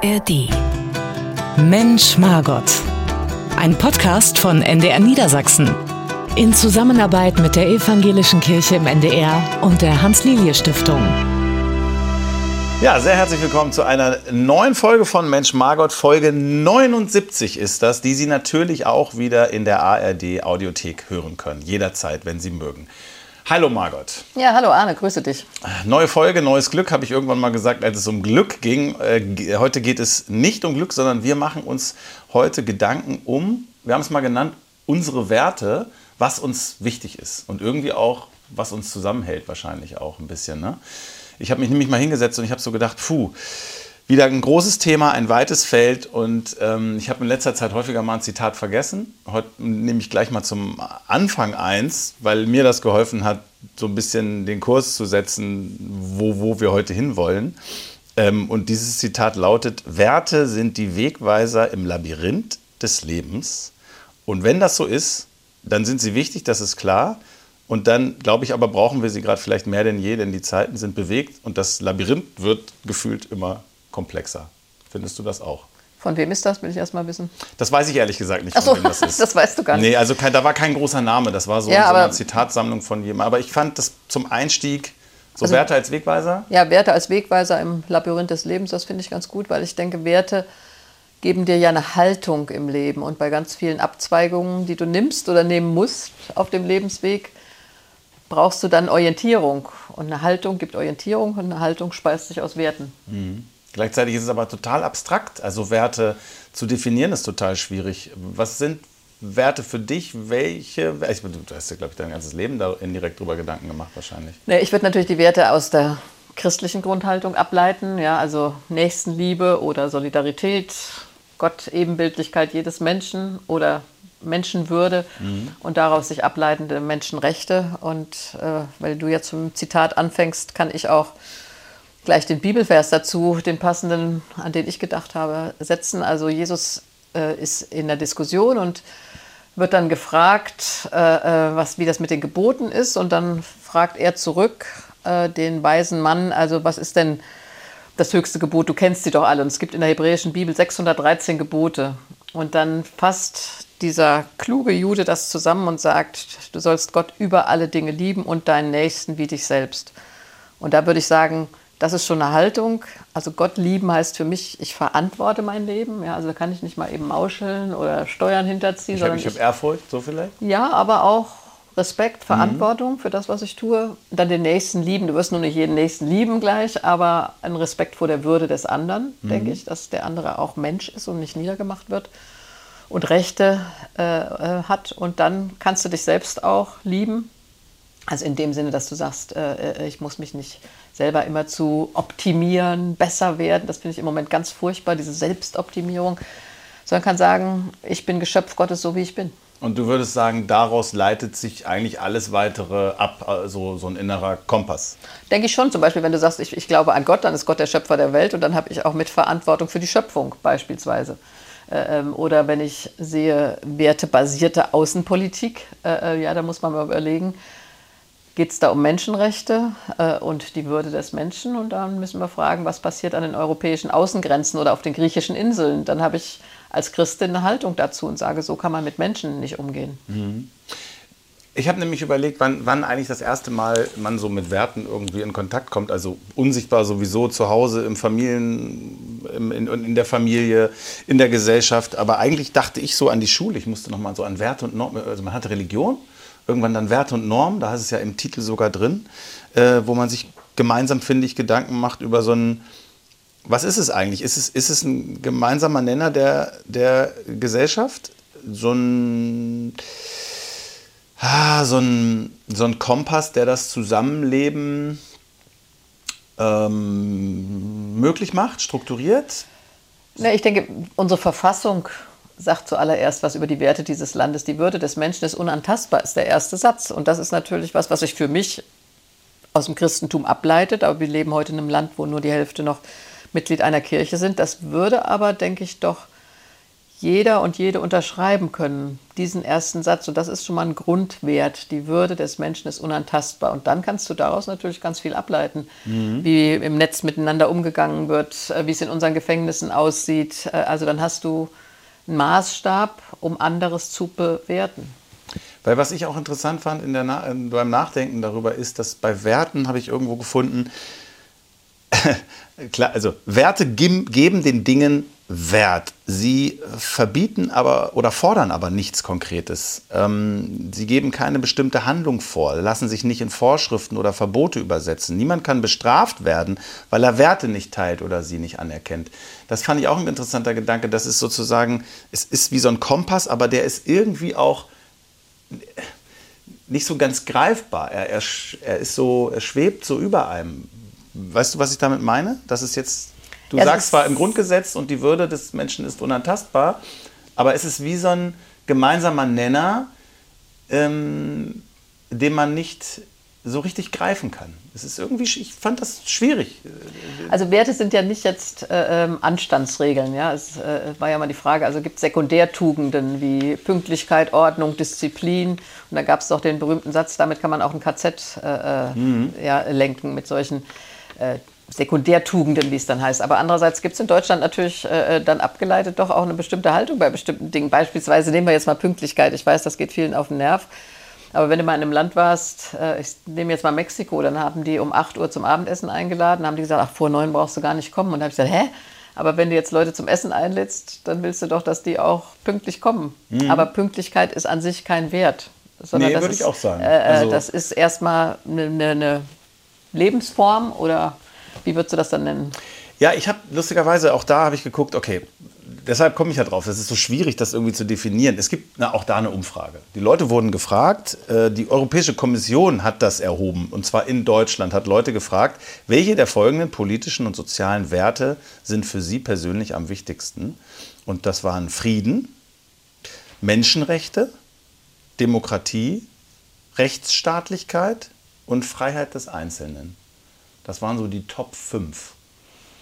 ARD. Mensch Margot. Ein Podcast von NDR Niedersachsen. In Zusammenarbeit mit der Evangelischen Kirche im NDR und der Hans-Lilie-Stiftung. Ja, sehr herzlich willkommen zu einer neuen Folge von Mensch Margot. Folge 79 ist das, die Sie natürlich auch wieder in der ARD Audiothek hören können. Jederzeit, wenn Sie mögen. Hallo Margot. Ja, hallo Arne, grüße dich. Neue Folge, neues Glück, habe ich irgendwann mal gesagt, als es um Glück ging. Äh, heute geht es nicht um Glück, sondern wir machen uns heute Gedanken um, wir haben es mal genannt, unsere Werte, was uns wichtig ist und irgendwie auch, was uns zusammenhält wahrscheinlich auch ein bisschen. Ne? Ich habe mich nämlich mal hingesetzt und ich habe so gedacht, puh, wieder ein großes Thema, ein weites Feld und ähm, ich habe in letzter Zeit häufiger mal ein Zitat vergessen. Heute nehme ich gleich mal zum Anfang eins, weil mir das geholfen hat, so ein bisschen den Kurs zu setzen, wo, wo wir heute hinwollen. Ähm, und dieses Zitat lautet, Werte sind die Wegweiser im Labyrinth des Lebens. Und wenn das so ist, dann sind sie wichtig, das ist klar. Und dann, glaube ich, aber brauchen wir sie gerade vielleicht mehr denn je, denn die Zeiten sind bewegt und das Labyrinth wird gefühlt immer komplexer. Findest du das auch? Von wem ist das, will ich erst mal wissen. Das weiß ich ehrlich gesagt nicht, so, von wem das ist. das weißt du gar nicht. Nee, also kein, da war kein großer Name, das war so, Ja, so eine Zitatsammlung von jemandem. Aber ich fand das zum Einstieg, so Also- Werte als Wegweiser, Ja, Werte als Wegweiser im Labyrinth des Lebens, das finde ich ganz gut, weil ich denke, Werte geben dir ja eine Haltung im Leben. Und bei ganz vielen Abzweigungen, die du nimmst oder nehmen musst auf dem Lebensweg, brauchst du dann Orientierung. Und eine Haltung gibt Orientierung und eine Haltung speist sich aus Werten. Gleichzeitig ist es aber total abstrakt. Also Werte zu definieren ist total schwierig. Was sind Werte für dich? Welche? Ich, du hast ja, glaube ich, dein ganzes Leben da indirekt drüber Gedanken gemacht wahrscheinlich. Nee, ich würde natürlich die Werte aus der christlichen Grundhaltung ableiten, ja, also Nächstenliebe oder Solidarität, Gott, Ebenbildlichkeit jedes Menschen oder Menschenwürde und daraus sich ableitende Menschenrechte. Und äh, weil du jetzt zum Zitat anfängst, kann ich auch gleich den Bibelvers dazu, den passenden, an den ich gedacht habe, setzen. Also Jesus äh, ist in der Diskussion und wird dann gefragt, äh, äh, was, wie das mit den Geboten ist. Und dann fragt er zurück äh, den weisen Mann, also was ist denn das höchste Gebot? Du kennst sie doch alle. Und es gibt in der hebräischen Bibel 613 Gebote. Und dann fasst dieser kluge Jude das zusammen und sagt, du sollst Gott über alle Dinge lieben und deinen Nächsten wie dich selbst. Und da würde ich sagen, das ist schon eine Haltung. Also Gott lieben heißt für mich, ich verantworte mein Leben. Ja, also da kann ich nicht mal eben mauscheln oder Steuern hinterziehen, Ich habe hab Ehrfurcht, so vielleicht? ja, aber auch Respekt, Verantwortung für das, was ich tue. Dann den Nächsten lieben. Du wirst nur nicht jeden Nächsten lieben gleich, aber ein Respekt vor der Würde des anderen, denke ich, dass der andere auch Mensch ist und nicht niedergemacht wird und Rechte äh, äh, hat. Und dann kannst du dich selbst auch lieben. Also in dem Sinne, dass du sagst, äh, äh, ich muss mich nicht selber immer zu optimieren, besser werden. Das finde ich im Moment ganz furchtbar, diese Selbstoptimierung. Sondern kann sagen, ich bin Geschöpf Gottes, so wie ich bin. Und du würdest sagen, daraus leitet sich eigentlich alles weitere ab, also so ein innerer Kompass. Denke ich schon. Zum Beispiel, wenn du sagst, ich, ich glaube an Gott, dann ist Gott der Schöpfer der Welt und dann habe ich auch Mitverantwortung für die Schöpfung beispielsweise. Äh, ähm, Oder wenn ich sehe wertebasierte Außenpolitik, äh, äh, ja, da muss man mal überlegen, geht es da um Menschenrechte äh, und die Würde des Menschen? Und dann müssen wir fragen, was passiert an den europäischen Außengrenzen oder auf den griechischen Inseln? Dann habe ich als Christin eine Haltung dazu und sage, so kann man mit Menschen nicht umgehen. Ich habe nämlich überlegt, wann, wann eigentlich das erste Mal man so mit Werten irgendwie in Kontakt kommt. Also unsichtbar sowieso zu Hause, im Familien, im, in, in der Familie, in der Gesellschaft. Aber eigentlich dachte ich so an die Schule. Ich musste noch mal so an Werte und Normen. Also man hatte Religion, irgendwann dann Werte und Normen. Da ist es ja im Titel sogar drin, äh, wo man sich gemeinsam, finde ich, Gedanken macht über so ein was ist es eigentlich? Ist es, ist es ein gemeinsamer Nenner der, der Gesellschaft? So ein, ah, so, ein, so ein Kompass, der das Zusammenleben ähm, möglich macht, strukturiert? Na, ich denke, unsere Verfassung sagt zuallererst was über die Werte dieses Landes. Die Würde des Menschen ist unantastbar, ist der erste Satz. Und das ist natürlich was, was sich für mich aus dem Christentum ableitet. Aber wir leben heute in einem Land, wo nur die Hälfte noch Mitglied einer Kirche sind. Das würde aber, denke ich, doch jeder und jede unterschreiben können, diesen ersten Satz. Und das ist schon mal ein Grundwert. Die Würde des Menschen ist unantastbar. Und dann kannst du daraus natürlich ganz viel ableiten, mhm. wie im Netz miteinander umgegangen wird, äh, wie es in unseren Gefängnissen aussieht. Äh, also dann hast du Maßstab, um anderes zu bewerten. Weil was ich auch interessant fand Na beim Nachdenken darüber ist, dass bei Werten habe ich irgendwo gefunden, klar, also Werte geben den Dingen Wert. Sie verbieten aber oder fordern aber nichts Konkretes. Ähm, sie geben keine bestimmte Handlung vor, lassen sich nicht in Vorschriften oder Verbote übersetzen. Niemand kann bestraft werden, weil er Werte nicht teilt oder sie nicht anerkennt. Das fand ich auch ein interessanter Gedanke. Das ist sozusagen, es ist wie so ein Kompass, aber der ist irgendwie auch nicht so ganz greifbar. Er, er, er ist so, er schwebt so über einem. Weißt du, was ich damit meine? Das ist jetzt Du ja, sagst zwar im Grundgesetz und die Würde des Menschen ist unantastbar, aber es ist wie so ein gemeinsamer Nenner, ähm, den man nicht so richtig greifen kann. Es ist irgendwie, ich fand das schwierig. Also Werte sind ja nicht jetzt äh, ähm, Anstandsregeln. Ja? Es äh, war ja mal die Frage, also gibt es Sekundärtugenden wie Pünktlichkeit, Ordnung, Disziplin. Und da gab es doch den berühmten Satz, damit kann man auch ein KZ äh, äh, mhm. ja, lenken mit solchen äh, Sekundärtugenden, wie es dann heißt. Aber andererseits gibt es in Deutschland natürlich äh, äh, dann abgeleitet doch auch eine bestimmte Haltung bei bestimmten Dingen. Beispielsweise nehmen wir jetzt mal Pünktlichkeit. Ich weiß, das geht vielen auf den Nerv. Aber wenn du mal in einem Land warst, äh, ich nehme jetzt mal Mexiko, dann haben die um 8 Uhr zum Abendessen eingeladen, haben die gesagt, ach, vor 9 brauchst du gar nicht kommen. Und dann habe ich gesagt, hä? Aber wenn du jetzt Leute zum Essen einlädst, dann willst du doch, dass die auch pünktlich kommen. Mhm. Aber Pünktlichkeit ist an sich kein Wert. Sondern nee, würde ich auch sagen. Äh, also das ist erstmal eine, ne, eine Lebensform oder wie würdest du das dann nennen? Ja, ich habe lustigerweise auch da habe ich geguckt, okay, deshalb komme ich ja drauf. Es ist so schwierig, das irgendwie zu definieren. Es gibt na, auch da eine Umfrage. Die Leute wurden gefragt, äh, die Europäische Kommission hat das erhoben, und zwar in Deutschland, hat Leute gefragt, welche der folgenden politischen und sozialen Werte sind für sie persönlich am wichtigsten? Und das waren Frieden, Menschenrechte, Demokratie, Rechtsstaatlichkeit und Freiheit des Einzelnen. Das waren so die Top 5.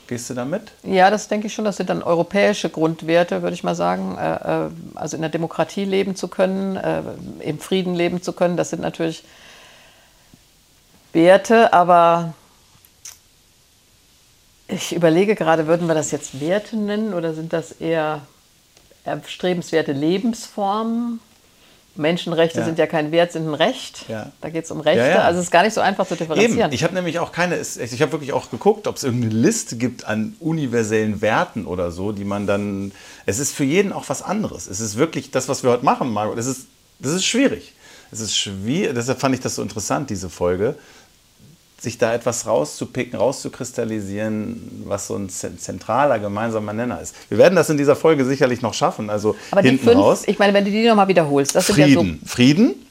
Gehst du damit? Ja, das denke ich schon. Das sind dann europäische Grundwerte, würde ich mal sagen. Äh, äh, also in der Demokratie leben zu können, äh, im Frieden leben zu können, das sind natürlich Werte, aber ich überlege gerade, würden wir das jetzt Werte nennen oder sind das eher erstrebenswerte Lebensformen? Menschenrechte ja. sind ja kein Wert, sind ein Recht. Ja. Da geht es um Rechte. Ja, also es ist gar nicht so einfach zu differenzieren. Eben. Ich habe nämlich auch keine, ich habe wirklich auch geguckt, ob es irgendeine Liste gibt an universellen Werten oder so, die man dann. Es ist für jeden auch was anderes. Es ist wirklich das, was wir heute machen, Margot. Das ist, das ist schwierig. Es ist schwierig, deshalb fand ich das so interessant, diese Folge, sich da etwas rauszupicken, rauszukristallisieren, was so ein zentraler gemeinsamer Nenner ist. Wir werden das in dieser Folge sicherlich noch schaffen. Also Aber hinten die fünf, raus. ich meine, wenn du die nochmal wiederholst, das Frieden, sind ja so Frieden,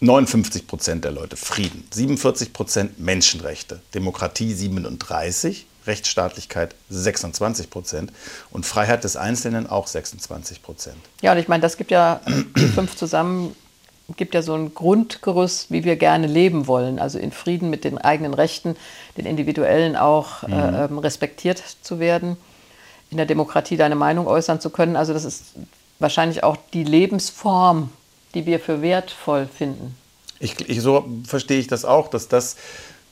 59 Prozent der Leute Frieden, 47 Prozent Menschenrechte, Demokratie 37, Rechtsstaatlichkeit 26 Prozent und Freiheit des Einzelnen auch 26 Prozent. Ja, und ich meine, das gibt ja die fünf zusammen gibt ja so ein Grundgerüst, wie wir gerne leben wollen, also in Frieden mit den eigenen Rechten, den individuellen auch mhm. äh, respektiert zu werden, in der Demokratie deine Meinung äußern zu können. Also das ist wahrscheinlich auch die Lebensform, die wir für wertvoll finden. Ich, ich, so verstehe ich das auch, dass das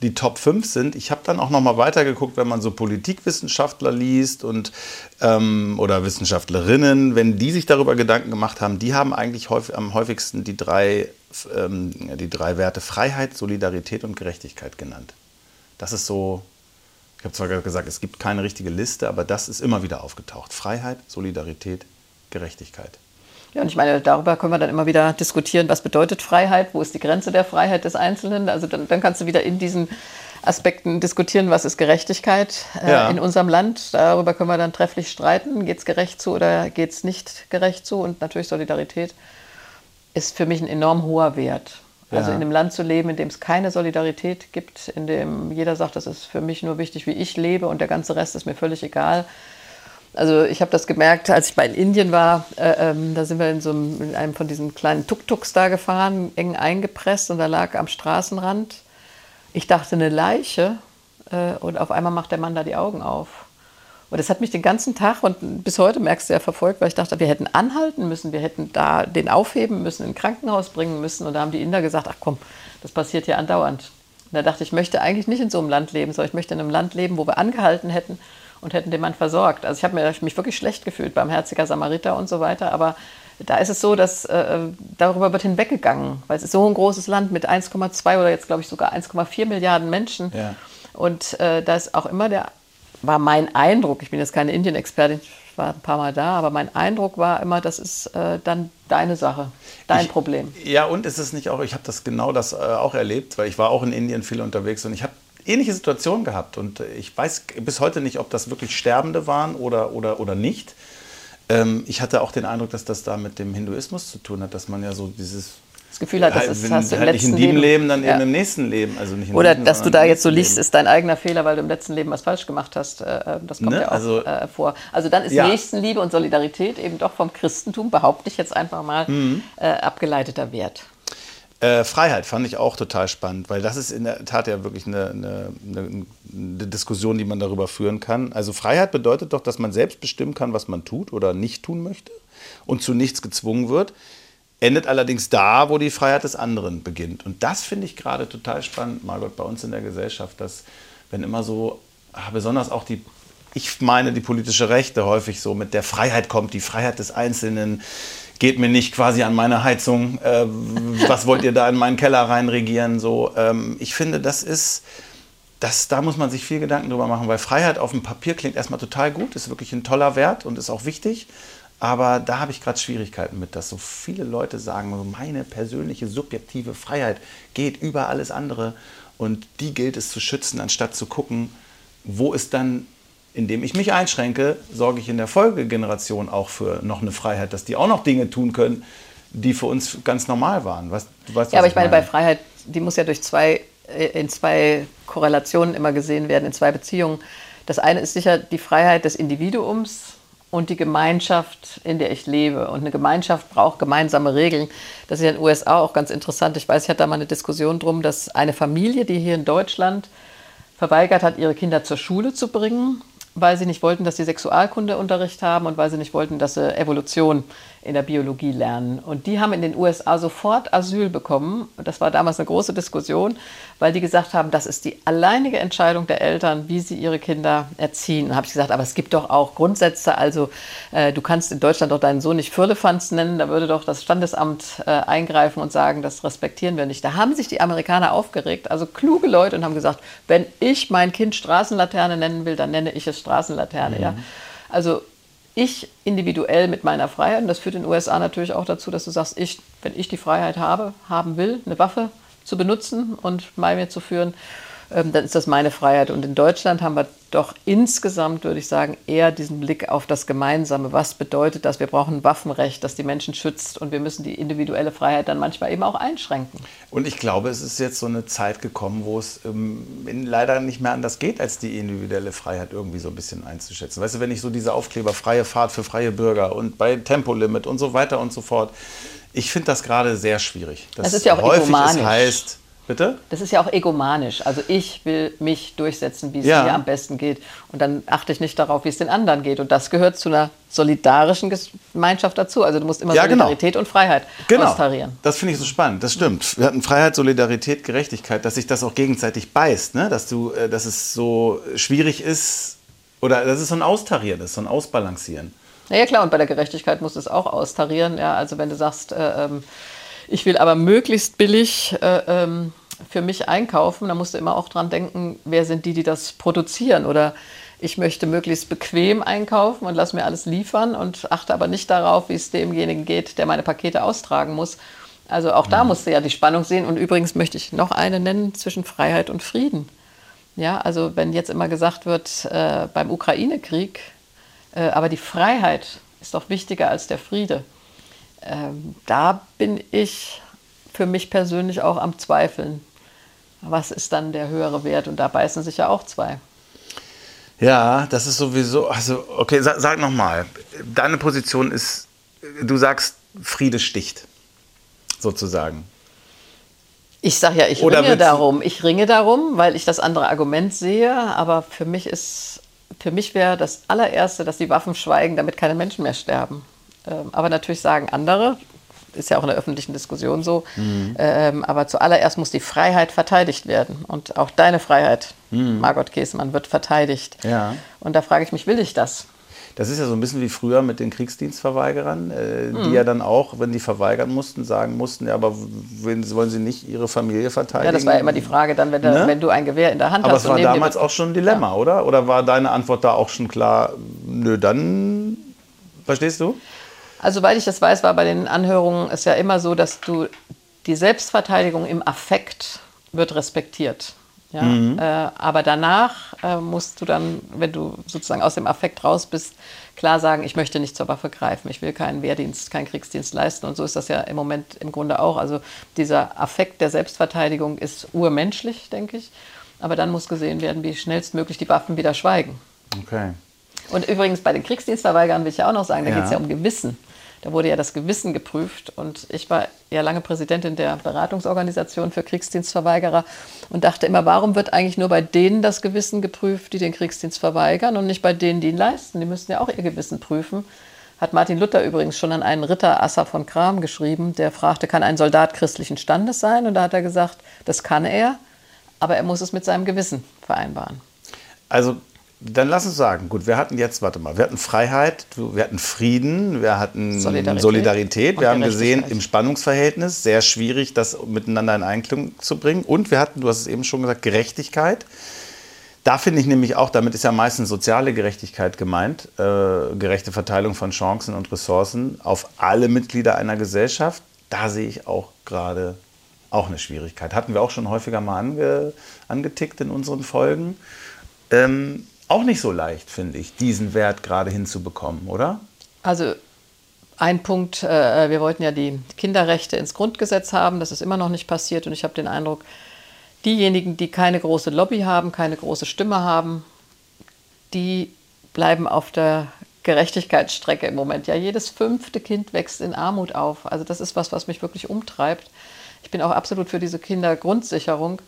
die Top 5 sind. Ich habe dann auch noch mal weitergeguckt, wenn man so Politikwissenschaftler liest und ähm, oder Wissenschaftlerinnen, wenn die sich darüber Gedanken gemacht haben, die haben eigentlich häufig, am häufigsten die drei, ähm, die drei Werte Freiheit, Solidarität und Gerechtigkeit genannt. Das ist so, ich habe zwar gesagt, es gibt keine richtige Liste, aber das ist immer wieder aufgetaucht. Freiheit, Solidarität, Gerechtigkeit. Ja, und ich meine, darüber können wir dann immer wieder diskutieren, was bedeutet Freiheit, wo ist die Grenze der Freiheit des Einzelnen. Also dann, dann kannst du wieder in diesen Aspekten diskutieren, was ist Gerechtigkeit äh, ja. in unserem Land. Darüber können wir dann trefflich streiten. Geht es gerecht zu oder geht es nicht gerecht zu? Und natürlich Solidarität ist für mich ein enorm hoher Wert. Also in einem Land zu leben, in dem es keine Solidarität gibt, in dem jeder sagt, das ist für mich nur wichtig, wie ich lebe und der ganze Rest ist mir völlig egal. Also ich habe das gemerkt, als ich mal in Indien war, äh, ähm, da sind wir in so einem, in einem von diesen kleinen Tuk-Tuks da gefahren, eng eingepresst und da lag am Straßenrand, ich dachte eine Leiche äh, und auf einmal macht der Mann da die Augen auf Und das hat mich den ganzen Tag und bis heute merkst du ja verfolgt, weil ich dachte, wir hätten anhalten müssen, wir hätten da den aufheben müssen, in ein Krankenhaus bringen müssen. Und da haben die Inder gesagt, ach komm, das passiert hier andauernd. Und da dachte ich, ich möchte eigentlich nicht in so einem Land leben, sondern ich möchte in einem Land leben, wo wir angehalten hätten und hätten den Mann versorgt. Also ich habe mich wirklich schlecht gefühlt beim Herziger Samariter und so weiter, aber da ist es so, dass äh, darüber wird hinweggegangen, weil es ist so ein großes Land mit 1,2 oder jetzt glaube ich sogar 1,4 Milliarden Menschen. Ja. Und äh, da ist auch immer der war mein Eindruck, ich bin jetzt keine Indien-Expertin, ich war ein paar Mal da, aber mein Eindruck war immer, das ist äh, dann deine Sache, dein ich, Problem. Ja, und ist es nicht auch, ich habe das genau das äh, auch erlebt, weil ich war auch in Indien viel unterwegs und ich habe ähnliche Situationen gehabt und ich weiß bis heute nicht, ob das wirklich Sterbende waren oder, oder, oder nicht. Ähm, ich hatte auch den Eindruck, dass das da mit dem Hinduismus zu tun hat, dass man ja so dieses Gefühl hat, das halt, ist, hast du im halt letzten nicht in diesem Leben, Leben dann ja. eben im nächsten Leben. Also nicht Oder diesem, dass du da jetzt so liest, ist dein eigener Fehler, weil du im letzten Leben was falsch gemacht hast. Äh, äh, das kommt ne? ja auch also, äh, vor. Also dann ist ja. Nächstenliebe und Solidarität eben doch vom Christentum, behaupte ich jetzt einfach mal, mhm. äh, abgeleiteter Wert. Äh, Freiheit fand ich auch total spannend, weil das ist in der Tat ja wirklich eine, eine, eine, Diskussion, die man darüber führen kann. Also Freiheit bedeutet doch, dass man selbst bestimmen kann, was man tut oder nicht tun möchte und zu nichts gezwungen wird endet allerdings da, wo die Freiheit des anderen beginnt. Und das finde ich gerade total spannend, Margot, bei uns in der Gesellschaft, dass wenn immer so, ah, besonders auch die, ich meine die politische Rechte häufig so mit der Freiheit kommt, die Freiheit des Einzelnen, geht mir nicht quasi an meine Heizung, äh, was wollt ihr da in meinen Keller reinregieren, so. Ähm, ich finde, das ist, das, da muss man sich viel Gedanken drüber machen, weil Freiheit auf dem Papier klingt erstmal total gut, ist wirklich ein toller Wert und ist auch wichtig. Aber da habe ich gerade Schwierigkeiten mit, dass so viele Leute sagen, meine persönliche subjektive Freiheit geht über alles andere und die gilt es zu schützen, anstatt zu gucken, wo ist dann, indem ich mich einschränke, sorge ich in der Folgegeneration auch für noch eine Freiheit, dass die auch noch Dinge tun können, die für uns ganz normal waren. Was, du weißt, ja, aber ich meine, bei Freiheit, die muss ja durch zwei, äh, in zwei Korrelationen immer gesehen werden, in zwei Beziehungen. Das eine ist sicher die Freiheit des Individuums, und die Gemeinschaft, in der ich lebe. Und eine Gemeinschaft braucht gemeinsame Regeln. Das ist ja in den USA auch ganz interessant. Ich weiß, ich hatte da mal eine Diskussion drum, dass eine Familie, die hier in Deutschland verweigert hat, ihre Kinder zur Schule zu bringen, weil sie nicht wollten, dass sie Sexualkundeunterricht haben und weil sie nicht wollten, dass sie Evolution in der Biologie lernen. Und die haben in den USA sofort Asyl bekommen. Das war damals eine große Diskussion, weil die gesagt haben, das ist die alleinige Entscheidung der Eltern, wie sie ihre Kinder erziehen. Und habe ich gesagt, aber es gibt doch auch Grundsätze. Also äh, du kannst in Deutschland doch deinen Sohn nicht Firlefanz nennen. Da würde doch das Standesamt äh, eingreifen und sagen, das respektieren wir nicht. Da haben sich die Amerikaner aufgeregt, also kluge Leute, und haben gesagt, wenn ich mein Kind Straßenlaterne nennen will, dann nenne ich es Straßenlaterne. Mhm. Ja. Also ich individuell mit meiner Freiheit, und das führt in den USA natürlich auch dazu, dass du sagst, ich, wenn ich die Freiheit habe, haben will, eine Waffe zu benutzen und bei mir zu führen, dann ist das meine Freiheit. Und in Deutschland haben wir doch insgesamt, würde ich sagen, eher diesen Blick auf das Gemeinsame. Was bedeutet das? Wir brauchen ein Waffenrecht, das die Menschen schützt und wir müssen die individuelle Freiheit dann manchmal eben auch einschränken. Und ich glaube, es ist jetzt so eine Zeit gekommen, wo es ähm, leider nicht mehr anders geht, als die individuelle Freiheit irgendwie so ein bisschen einzuschätzen. Weißt du, wenn ich so diese Aufkleber freie Fahrt für freie Bürger und bei Tempolimit und so weiter und so fort, ich finde das gerade sehr schwierig. Das, das ist ja auch häufig es heißt, Bitte? Das ist ja auch egomanisch. Also ich will mich durchsetzen, wie es ja. mir am besten geht. Und dann achte ich nicht darauf, wie es den anderen geht. Und das gehört zu einer solidarischen Gemeinschaft dazu. Also du musst immer ja, genau. Solidarität genau. und Freiheit genau. austarieren. Das finde ich so spannend. Das stimmt. Wir hatten Freiheit, Solidarität, Gerechtigkeit, dass sich das auch gegenseitig beißt. Ne? Dass, du, äh, dass es so schwierig ist oder dass es so ein Austarieren ist, so ein Ausbalancieren. Na ja, klar. Und bei der Gerechtigkeit musst du es auch austarieren. Ja? Also wenn du sagst... Äh, ähm, ich will aber möglichst billig äh, ähm, für mich einkaufen, da musst du immer auch dran denken, wer sind die, die das produzieren oder ich möchte möglichst bequem einkaufen und lass mir alles liefern und achte aber nicht darauf, wie es demjenigen geht, der meine Pakete austragen muss. Also auch da mhm. musst du ja die Spannung sehen. Und übrigens möchte ich noch eine nennen zwischen Freiheit und Frieden. Ja, also wenn jetzt immer gesagt wird äh, beim Ukraine-Krieg, äh, aber die Freiheit ist doch wichtiger als der Friede. Ähm, da bin ich für mich persönlich auch am Zweifeln was ist dann der höhere Wert? Und da beißen sich ja auch zwei. Ja, das ist sowieso, also okay, sag, sag nochmal, deine Position ist, du sagst, Friede sticht, sozusagen. Ich sage ja, ich Oder ringe darum. Ich ringe darum, weil ich das andere Argument sehe, aber für mich ist für mich wäre das allererste, dass die Waffen schweigen, damit keine Menschen mehr sterben. Ähm, aber natürlich sagen andere, ist ja auch in der öffentlichen Diskussion so, mhm. ähm, aber zuallererst muss die Freiheit verteidigt werden. Und auch deine Freiheit, mhm. Margot Käsemann, wird verteidigt. Ja. Und da frage ich mich, will ich das? Das ist ja so ein bisschen wie früher mit den Kriegsdienstverweigerern, äh, mhm. die ja dann auch, wenn die verweigern mussten, sagen mussten, ja, aber wollen sie nicht ihre Familie verteidigen? Ja, das war ja immer die Frage dann, wenn, ne? wenn du ein Gewehr in der Hand aber hast. Aber es war damals auch schon ein Dilemma, ja. oder? Oder war deine Antwort da auch schon klar, nö, dann, verstehst du? Also, soweit ich das weiß, war bei den Anhörungen es ja immer so, dass du die Selbstverteidigung im Affekt wird respektiert. Ja? Mhm. Äh, aber danach äh, musst du dann, wenn du sozusagen aus dem Affekt raus bist, klar sagen, ich möchte nicht zur Waffe greifen, ich will keinen Wehrdienst, keinen Kriegsdienst leisten. Und so ist das ja im Moment im Grunde auch. Also dieser Affekt der Selbstverteidigung ist urmenschlich, denke ich. Aber dann muss gesehen werden, wie schnellstmöglich die Waffen wieder schweigen. Okay. Und übrigens bei den Kriegsdienstverweigern will ich ja auch noch sagen, da ja. geht es ja um Gewissen. Da wurde ja das Gewissen geprüft. Und ich war ja lange Präsidentin der Beratungsorganisation für Kriegsdienstverweigerer und dachte immer, warum wird eigentlich nur bei denen das Gewissen geprüft, die den Kriegsdienst verweigern und nicht bei denen, die ihn leisten? Die müssen ja auch ihr Gewissen prüfen. Hat Martin Luther übrigens schon an einen Ritter Asser von Kram geschrieben, der fragte, kann ein Soldat christlichen Standes sein? Und da hat er gesagt, das kann er, aber er muss es mit seinem Gewissen vereinbaren. Also dann lass uns sagen, gut, wir hatten jetzt, warte mal, wir hatten Freiheit, wir hatten Frieden, wir hatten Solidarität, Solidarität. wir haben gesehen, im Spannungsverhältnis sehr schwierig, das miteinander in Einklang zu bringen. Und wir hatten, du hast es eben schon gesagt, Gerechtigkeit. Da finde ich nämlich auch, damit ist ja meistens soziale Gerechtigkeit gemeint, äh, gerechte Verteilung von Chancen und Ressourcen auf alle Mitglieder einer Gesellschaft. Da sehe ich auch gerade auch eine Schwierigkeit. Hatten wir auch schon häufiger mal ange, angetickt in unseren Folgen. Ähm, auch nicht so leicht, finde ich, diesen Wert gerade hinzubekommen, oder? Also ein Punkt, äh, wir wollten ja die Kinderrechte ins Grundgesetz haben, das ist immer noch nicht passiert und ich habe den Eindruck, diejenigen, die keine große Lobby haben, keine große Stimme haben, die bleiben auf der Gerechtigkeitsstrecke im Moment. Ja, jedes fünfte Kind wächst in Armut auf. Also das ist was, was mich wirklich umtreibt. Ich bin auch absolut für diese Kindergrundsicherung,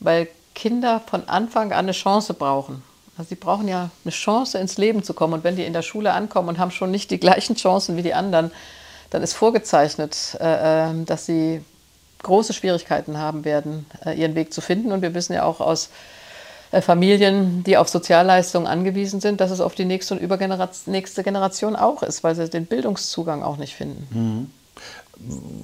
weil Kinder von Anfang an eine Chance brauchen. Also sie brauchen ja eine Chance, ins Leben zu kommen. Und wenn die in der Schule ankommen und haben schon nicht die gleichen Chancen wie die anderen, dann ist vorgezeichnet, äh, ähm, dass sie große Schwierigkeiten haben werden, äh, ihren Weg zu finden. Und wir wissen ja auch aus äh, Familien, die auf Sozialleistungen angewiesen sind, dass es auf die nächste und übernächste Generation auch ist, weil sie den Bildungszugang auch nicht finden. Mhm.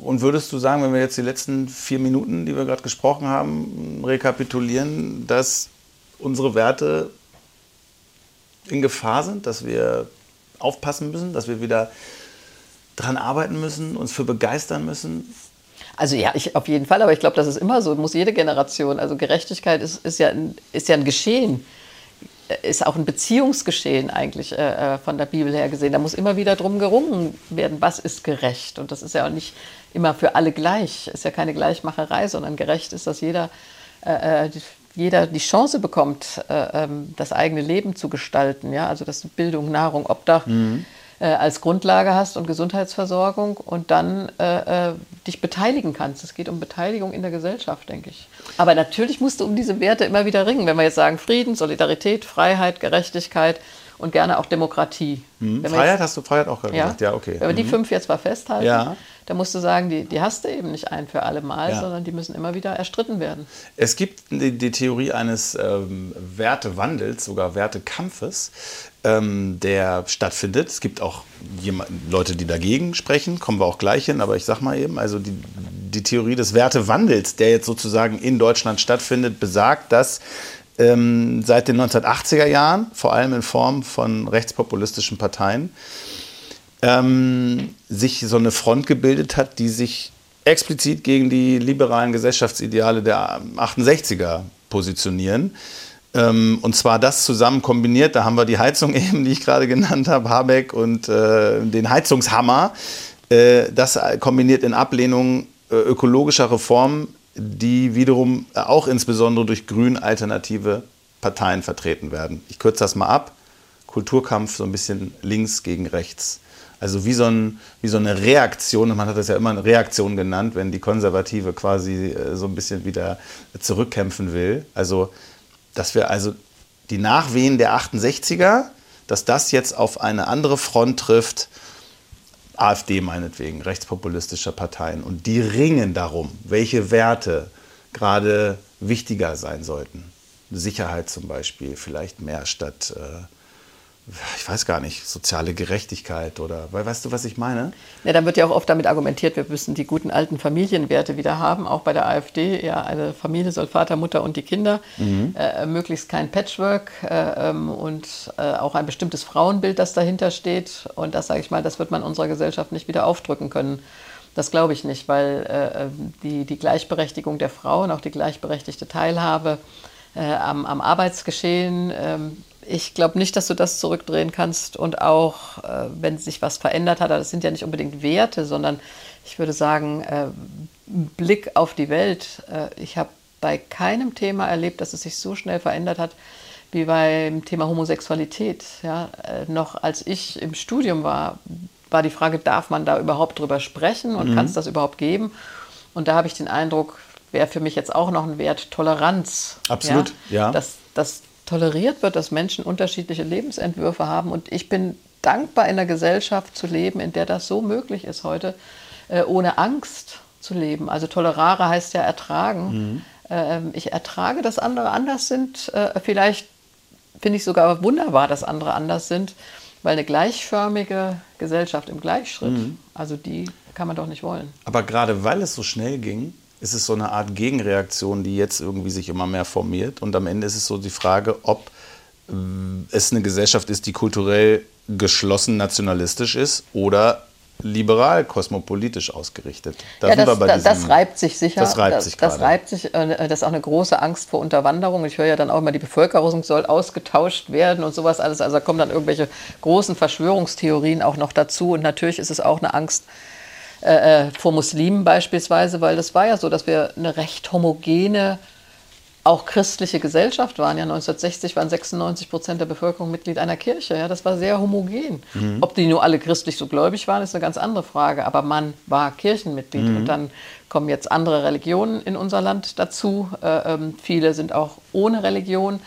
Und würdest du sagen, wenn wir jetzt die letzten vier Minuten, die wir gerade gesprochen haben, rekapitulieren, dass unsere Werte in Gefahr sind, dass wir aufpassen müssen, dass wir wieder dran arbeiten müssen, uns für begeistern müssen? Also ja, ich, auf jeden Fall, aber ich glaube, das ist immer so, muss jede Generation. Also Gerechtigkeit ist, ist, ja, ein, ist ja ein Geschehen, ist auch ein Beziehungsgeschehen eigentlich äh, äh, von der Bibel her gesehen. Da muss immer wieder drum gerungen werden, was ist gerecht. Und das ist ja auch nicht immer für alle gleich, ist ja keine Gleichmacherei, sondern gerecht ist, dass jeder äh, äh jeder die Chance bekommt, äh, ähm, das eigene Leben zu gestalten. Ja? Also dass du Bildung, Nahrung, Obdach mhm. äh, als Grundlage hast und Gesundheitsversorgung und dann äh, äh, dich beteiligen kannst. Es geht um Beteiligung in der Gesellschaft, denke ich. Aber natürlich musst du um diese Werte immer wieder ringen. Wenn wir jetzt sagen Frieden, Solidarität, Freiheit, Gerechtigkeit, und gerne auch Demokratie. Mhm. Freiheit jetzt, hast du Freiheit auch ja, gesagt, ja, okay. Wenn wir die mhm. fünf jetzt mal festhalten, ja. Dann musst du sagen, die, die hast du eben nicht ein für alle Mal, ja. sondern die müssen immer wieder erstritten werden. Es gibt die, die Theorie eines ähm, Wertewandels, sogar Wertekampfes, ähm, der stattfindet. Es gibt auch jemand, Leute, die dagegen sprechen, kommen wir auch gleich hin, aber ich sag mal eben, also die, die Theorie des Wertewandels, der jetzt sozusagen in Deutschland stattfindet, besagt, dass ähm, seit den 1980er Jahren, vor allem in Form von rechtspopulistischen Parteien, ähm, sich so eine Front gebildet hat, die sich explizit gegen die liberalen Gesellschaftsideale der 68er positionieren. Ähm, und zwar das zusammen kombiniert, da haben wir die Heizung eben, die ich gerade genannt habe, Habeck und äh, den Heizungshammer. Äh, das kombiniert in Ablehnung äh, ökologischer Reformen die wiederum auch insbesondere durch grün alternative Parteien vertreten werden. Ich kürze das mal ab. Kulturkampf so ein bisschen links gegen rechts. Also wie so, ein, wie so eine Reaktion, man hat das ja immer eine Reaktion genannt, wenn die Konservative quasi äh, so ein bisschen wieder zurückkämpfen will. Also, dass wir also die Nachwehen der 68er, dass das jetzt auf eine andere Front trifft, AfD meinetwegen, rechtspopulistischer Parteien. Und die ringen darum, welche Werte gerade wichtiger sein sollten. Sicherheit zum Beispiel, vielleicht mehr statt äh, ich weiß gar nicht, soziale Gerechtigkeit oder, weil weißt du, was ich meine? Ja, dann wird ja auch oft damit argumentiert, wir müssen die guten alten Familienwerte wieder haben, auch bei der AfD. Ja, eine Familie soll Vater, Mutter und die Kinder, mhm. äh, möglichst kein Patchwork äh, ähm, und äh, auch ein bestimmtes Frauenbild, das dahinter steht. Und das sage ich mal, das wird man unserer Gesellschaft nicht wieder aufdrücken können. Das glaube ich nicht, weil äh, ähm, die, die Gleichberechtigung der Frauen, auch die gleichberechtigte Teilhabe äh, am, am Arbeitsgeschehen, ähm, ich glaube nicht, dass du das zurückdrehen kannst. Und auch, äh, wenn sich was verändert hat, das sind ja nicht unbedingt Werte, sondern ich würde sagen, äh, Blick auf die Welt. Äh, ich habe bei keinem Thema erlebt, dass es sich so schnell verändert hat wie beim Thema Homosexualität. Ja, äh, noch als ich im Studium war, war die Frage, darf man da überhaupt drüber sprechen und mhm. kann es das überhaupt geben? Und da habe ich den Eindruck, wäre für mich jetzt auch noch ein Wert Toleranz. Absolut, ja. ja. Dass, dass toleriert wird, dass Menschen unterschiedliche Lebensentwürfe haben. Und ich bin dankbar, in einer Gesellschaft zu leben, in der das so möglich ist heute, äh, ohne Angst zu leben. Also tolerare heißt ja ertragen. Mhm. Ähm, ich ertrage, dass andere anders sind. Äh, vielleicht finde ich sogar wunderbar, dass andere anders sind, weil eine gleichförmige Gesellschaft im Gleichschritt, mhm. also die kann man doch nicht wollen. Aber gerade weil es so schnell ging, ist es so eine Art Gegenreaktion, die jetzt irgendwie sich immer mehr formiert. Und am Ende ist es so die Frage, ob äh, es eine Gesellschaft ist, die kulturell geschlossen nationalistisch ist oder liberal kosmopolitisch ausgerichtet. Da ja, das, das, das, reibt sich sicher. Das reibt sich das, das reibt sich. Äh, das ist auch eine große Angst vor Unterwanderung. Ich höre ja dann auch immer, die Bevölkerung soll ausgetauscht werden und sowas alles. Also da kommen dann irgendwelche großen Verschwörungstheorien auch noch dazu. Und natürlich ist es auch eine Angst äh, äh, vor Muslimen beispielsweise, weil das war ja so, dass wir eine recht homogene, auch christliche Gesellschaft waren. Ja, 1960 waren 96 Prozent der Bevölkerung Mitglied einer Kirche. Ja, das war sehr homogen. Mhm. Ob die nur alle christlich so gläubig waren, ist eine ganz andere Frage. Aber man war Kirchenmitglied. Mhm. Und dann kommen jetzt andere Religionen in unser Land dazu. Äh, ähm, viele sind auch ohne Religion.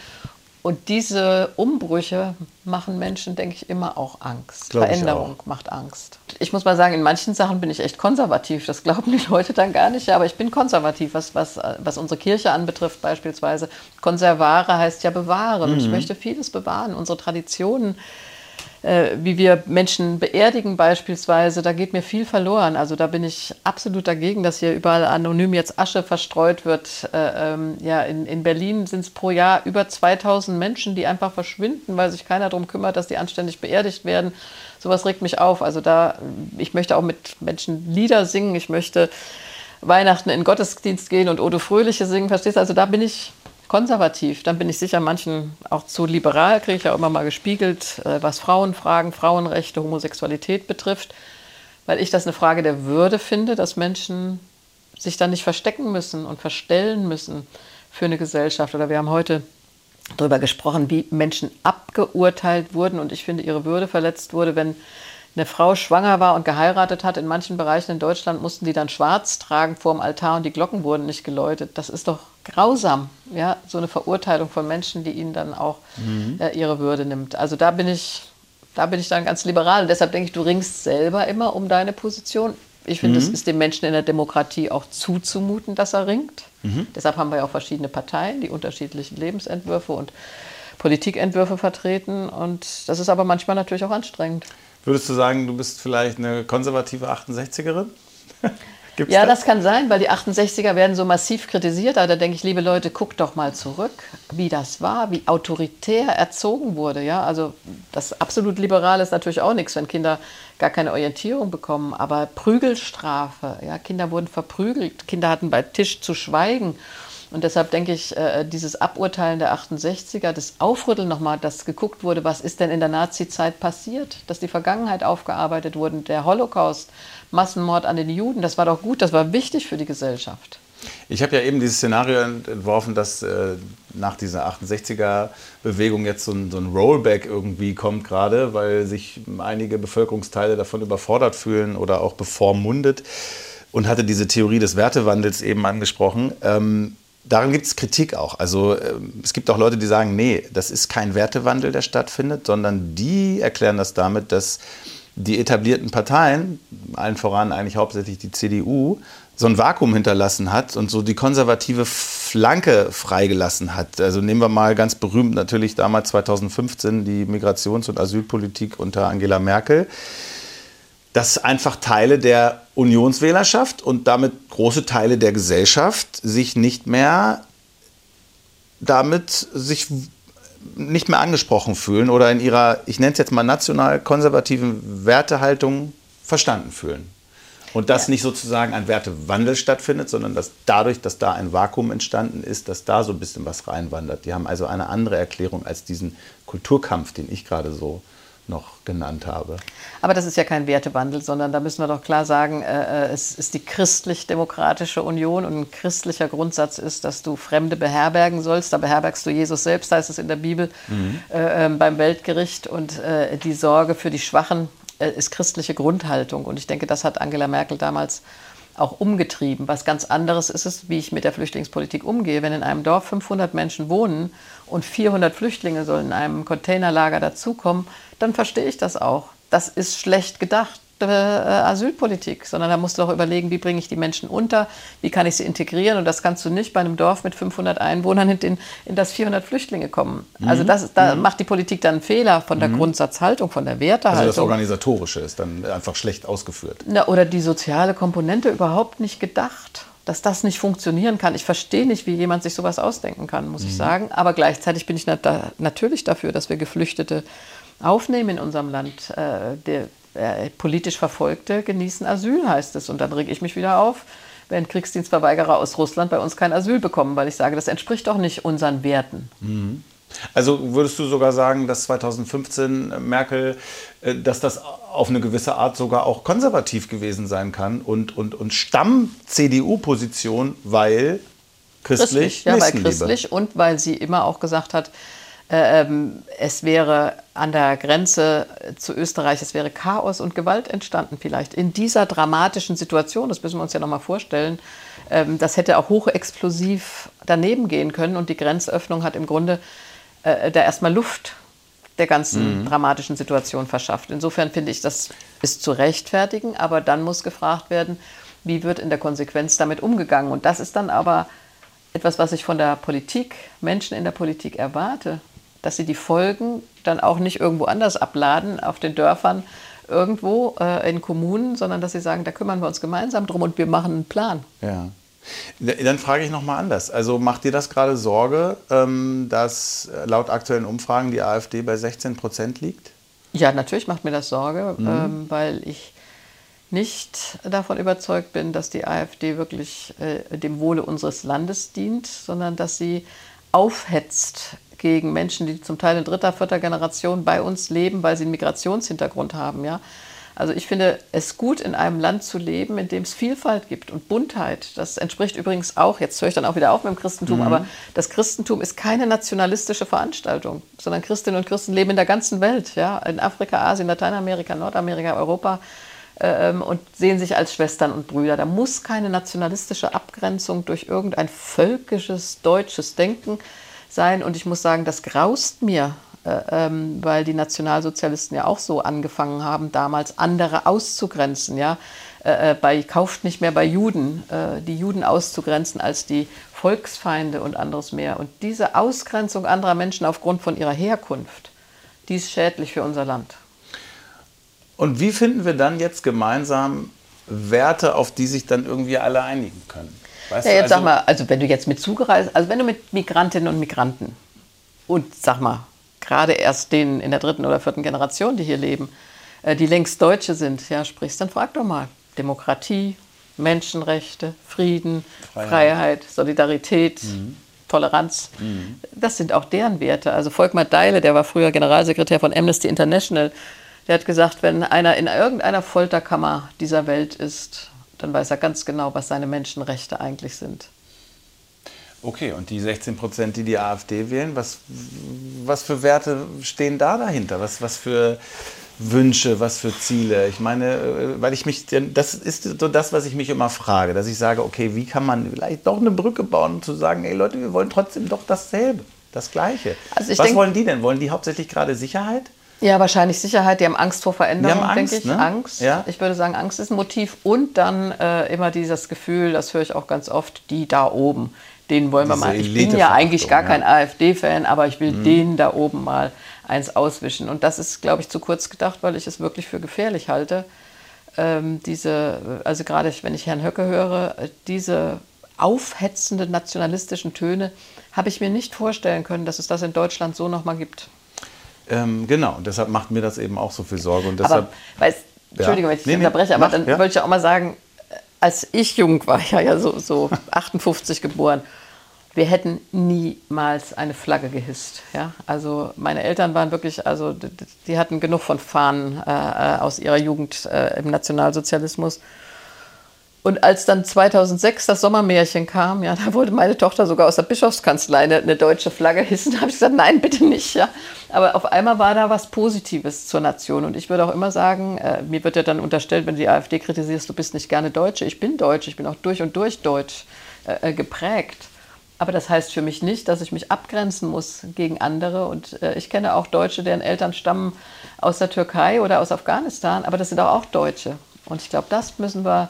Und diese Umbrüche machen Menschen, denke ich, immer auch Angst. Glaub Veränderung macht Angst. Ich muss mal sagen, in manchen Sachen bin ich echt konservativ. Das glauben die Leute dann gar nicht. Aber ich bin konservativ, was, was, was unsere Kirche anbetrifft beispielsweise. Konservare heißt ja bewahren. Mhm. Ich möchte vieles bewahren. Unsere Traditionen wie wir Menschen beerdigen beispielsweise, da geht mir viel verloren. Also da bin ich absolut dagegen, dass hier überall anonym jetzt Asche verstreut wird. Äh, ähm, ja, in, in Berlin sind es pro Jahr über 2000 Menschen, die einfach verschwinden, weil sich keiner darum kümmert, dass die anständig beerdigt werden. Sowas regt mich auf. Also da, ich möchte auch mit Menschen Lieder singen. Ich möchte Weihnachten in Gottesdienst gehen und Odo Fröhliche singen. Verstehst du? Also da bin ich konservativ. Dann bin ich sicher manchen auch zu liberal, kriege ich ja immer mal gespiegelt, äh, was Frauenfragen, Frauenrechte, Homosexualität betrifft, weil ich das eine Frage der Würde finde, dass Menschen sich dann nicht verstecken müssen und verstellen müssen für eine Gesellschaft. Oder wir haben heute darüber gesprochen, wie Menschen abgeurteilt wurden und ich finde, ihre Würde verletzt wurde, wenn eine Frau schwanger war und geheiratet hat. In manchen Bereichen in Deutschland mussten die dann schwarz tragen vor dem Altar und die Glocken wurden nicht geläutet. Das ist doch grausam, ja, so eine Verurteilung von Menschen, die ihnen dann auch mhm. äh, ihre Würde nimmt. Also da bin ich, da bin ich dann ganz liberal. Und deshalb denke ich, du ringst selber immer um deine Position. Ich finde, es mhm. ist dem Menschen in der Demokratie auch zuzumuten, dass er ringt. Mhm. Deshalb haben wir ja auch verschiedene Parteien, die unterschiedlichen Lebensentwürfe und Politikentwürfe vertreten. Und das ist aber manchmal natürlich auch anstrengend. Würdest du sagen, du bist vielleicht eine konservative 68erin? Gibt's ja, das? das? kann sein, weil die 68er werden so massiv kritisiert. Aber da denke ich, liebe Leute, guckt doch mal zurück, wie das war, wie autoritär erzogen wurde. Ja, also das absolut Liberale ist natürlich auch nichts, wenn Kinder gar keine Orientierung bekommen. Aber Prügelstrafe, ja, Kinder wurden verprügelt, Kinder hatten bei Tisch zu schweigen. Und deshalb denke ich, äh, dieses Aburteilen der 68er, das Aufrütteln nochmal, dass geguckt wurde, was ist denn in der Nazi-Zeit passiert, dass die Vergangenheit aufgearbeitet wurde, der Holocaust, Massenmord an den Juden, das war doch gut, das war wichtig für die Gesellschaft. Ich habe ja eben dieses Szenario entworfen, dass äh, nach dieser 68er-Bewegung jetzt so ein, so ein, Rollback irgendwie kommt gerade, weil sich einige Bevölkerungsteile davon überfordert fühlen oder auch bevormundet und hatte diese Theorie des Wertewandels eben angesprochen. Ähm, daran gibt es Kritik auch. Also äh, es gibt auch Leute, die sagen, nee, das ist kein Wertewandel, der stattfindet, sondern die erklären das damit, dass die etablierten Parteien, allen voran eigentlich hauptsächlich die CDU, so ein Vakuum hinterlassen hat und so die konservative Flanke freigelassen hat. Also nehmen wir mal ganz berühmt natürlich damals 2015 die Migrations- und Asylpolitik unter Angela Merkel dass einfach Teile der Unionswählerschaft und damit große Teile der Gesellschaft sich nicht mehr damit sich nicht mehr angesprochen fühlen oder in ihrer, ich nenne es jetzt mal national konservativen Wertehaltung verstanden fühlen. Und dass ja. nicht sozusagen ein Wertewandel stattfindet, sondern dass dadurch, dass da ein Vakuum entstanden ist, dass da so ein bisschen was reinwandert. Die haben also eine andere Erklärung als diesen Kulturkampf, den ich gerade so noch genannt habe. Aber das ist ja kein Wertewandel, sondern da müssen wir doch klar sagen, äh, äh, es ist die christlich-demokratische Union und ein christlicher Grundsatz ist, dass du Fremde beherbergen sollst. Da beherbergst du Jesus selbst, heißt es in der Bibel, mhm. äh, ähm, beim Weltgericht. Und äh, die Sorge für die Schwachen äh, ist christliche Grundhaltung. Und ich denke, das hat Angela Merkel damals auch umgetrieben. Was ganz anderes ist es, wie ich mit der Flüchtlingspolitik umgehe. Wenn in einem Dorf 500 Menschen wohnen und 400 Flüchtlinge sollen in einem Containerlager dazukommen, dann verstehe ich das auch. Das ist schlecht gedacht. Äh, Asylpolitik, sondern da musst du auch überlegen, wie bringe ich die Menschen unter, wie kann ich sie integrieren und das kannst du nicht bei einem Dorf mit 500 Einwohnern in, in das 400 Flüchtlinge kommen. Mhm. Also das, da mhm. macht die Politik dann einen Fehler von der mhm. Grundsatzhaltung, von der Wertehaltung. Also das Organisatorische ist dann einfach schlecht ausgeführt. Na, oder die soziale Komponente überhaupt nicht gedacht dass das nicht funktionieren kann. Ich verstehe nicht, wie jemand sich sowas ausdenken kann, muss mhm. ich sagen. Aber gleichzeitig bin ich nat natürlich dafür, dass wir Geflüchtete aufnehmen in unserem Land. Äh, der, äh, politisch Verfolgte genießen Asyl, heißt es. Und dann reg ich mich wieder auf, wenn Kriegsdienstverweigerer aus Russland bei uns kein Asyl bekommen, weil ich sage, das entspricht doch nicht unseren Werten. Mhm. Also würdest du sogar sagen, dass 2015 Merkel, äh, dass das auf eine gewisse Art sogar auch konservativ gewesen sein kann und, und, und Stamm-CDU-Position, weil christlich, christlich ja, weil christlich und weil sie immer auch gesagt hat, ähm, es wäre an der Grenze zu Österreich, es wäre Chaos und Gewalt entstanden vielleicht. In dieser dramatischen Situation, das müssen wir uns ja nochmal vorstellen, ähm, das hätte auch hochexplosiv daneben gehen können und die Grenzöffnung hat im Grunde äh, da erstmal Luft der ganzen mhm. dramatischen Situation verschafft. Insofern finde ich, das ist zu rechtfertigen, aber dann muss gefragt werden, wie wird in der Konsequenz damit umgegangen. Und das ist dann aber etwas, was ich von der Politik, Menschen in der Politik erwarte dass sie die Folgen dann auch nicht irgendwo anders abladen, auf den Dörfern irgendwo äh, in Kommunen, sondern dass sie sagen, da kümmern wir uns gemeinsam drum und wir machen einen Plan. Ja. Dann frage ich nochmal anders. Also macht dir das gerade Sorge, ähm, dass laut aktuellen Umfragen die AfD bei 16 Prozent liegt? Ja, natürlich macht mir das Sorge, mhm. ähm, weil ich nicht davon überzeugt bin, dass die AfD wirklich äh, dem Wohle unseres Landes dient, sondern dass sie aufhetzt gegen Menschen, die zum Teil in dritter, vierter Generation bei uns leben, weil sie einen Migrationshintergrund haben. Ja? Also ich finde es gut, in einem Land zu leben, in dem es Vielfalt gibt und Buntheit. Das entspricht übrigens auch, jetzt höre ich dann auch wieder auf mit dem Christentum, mhm. aber das Christentum ist keine nationalistische Veranstaltung, sondern Christinnen und Christen leben in der ganzen Welt, ja? in Afrika, Asien, Lateinamerika, Nordamerika, Europa ähm, und sehen sich als Schwestern und Brüder. Da muss keine nationalistische Abgrenzung durch irgendein völkisches deutsches Denken sein. Und ich muss sagen, das graust mir, äh, ähm, weil die Nationalsozialisten ja auch so angefangen haben, damals andere auszugrenzen. Ja? Äh, äh, bei, kauft nicht mehr bei Juden, äh, die Juden auszugrenzen als die Volksfeinde und anderes mehr. Und diese Ausgrenzung anderer Menschen aufgrund von ihrer Herkunft, die ist schädlich für unser Land. Und wie finden wir dann jetzt gemeinsam Werte, auf die sich dann irgendwie alle einigen können? Weißt ja, jetzt also, sag mal, also wenn du jetzt mit zugereist, also wenn du mit Migrantinnen und Migranten und sag mal, gerade erst denen in der dritten oder vierten Generation, die hier leben, äh, die längst Deutsche sind, ja, sprichst, dann frag doch mal. Demokratie, Menschenrechte, Frieden, Freiheit, Freiheit Solidarität, mhm. Toleranz. Mhm. Das sind auch deren Werte. Also Volkmar Deile, der war früher Generalsekretär von Amnesty International, der hat gesagt, wenn einer in irgendeiner Folterkammer dieser Welt ist, dann weiß er ganz genau, was seine Menschenrechte eigentlich sind. Okay, und die 16 Prozent, die die AfD wählen, was, was für Werte stehen da dahinter? Was, was für Wünsche, was für Ziele? Ich meine, äh, weil ich mich, das ist so das, was ich mich immer frage, dass ich sage, okay, wie kann man vielleicht doch eine Brücke bauen, um zu sagen, ey Leute, wir wollen trotzdem doch dasselbe, das Gleiche. Also was denk- wollen die denn? Wollen die hauptsächlich gerade Sicherheit? Ja, wahrscheinlich Sicherheit. Die haben Angst vor Veränderung, Die haben Angst, denke ich. ne? Angst. Ja. Ich würde sagen, Angst ist ein Motiv. Und dann äh, immer dieses Gefühl, das höre ich auch ganz oft, die da oben, den wollen wir Diese mal. Ich bin ja eigentlich gar ja. kein AfD-Fan, aber ich will den da oben mal eins auswischen. Und das ist, glaube ich, zu kurz gedacht, weil ich es wirklich für gefährlich halte. Ähm, diese, also gerade wenn ich Herrn Höcke höre, äh, diese aufhetzenden nationalistischen Töne, habe ich mir nicht vorstellen können, dass es das in Deutschland so nochmal gibt. Ähm, genau, und deshalb macht mir das eben auch so viel Sorge. Und deshalb, Aber, weißt, Entschuldigung, wenn ich Nee, unterbreche, aber mach, dann ja. wollte ich auch mal sagen, äh, als ich jung war, ja, ja so, so 58 geboren, wir hätten niemals eine Flagge gehisst. Ja? Also meine Eltern waren wirklich, also d- d- die hatten genug von Fahnen äh, äh, aus ihrer Jugend äh, im Nationalsozialismus. Und als dann 2006 das Sommermärchen kam, ja, da wollte meine Tochter sogar aus der Bischofskanzlei eine, eine deutsche Flagge hissen. Da habe ich gesagt, nein, bitte nicht. Ja. Aber auf einmal war da was Positives zur Nation. Und ich würde auch immer sagen, äh, mir wird ja dann unterstellt, wenn du die AfD kritisierst, du bist nicht gerne Deutsche. Ich bin Deutsch, ich bin auch durch und durch deutsch äh, äh, geprägt. Aber das heißt für mich nicht, dass ich mich abgrenzen muss gegen andere. Und äh, ich kenne auch Deutsche, deren Eltern stammen aus der Türkei oder aus Afghanistan, aber das sind auch, auch Deutsche. Und ich glaube, das müssen wir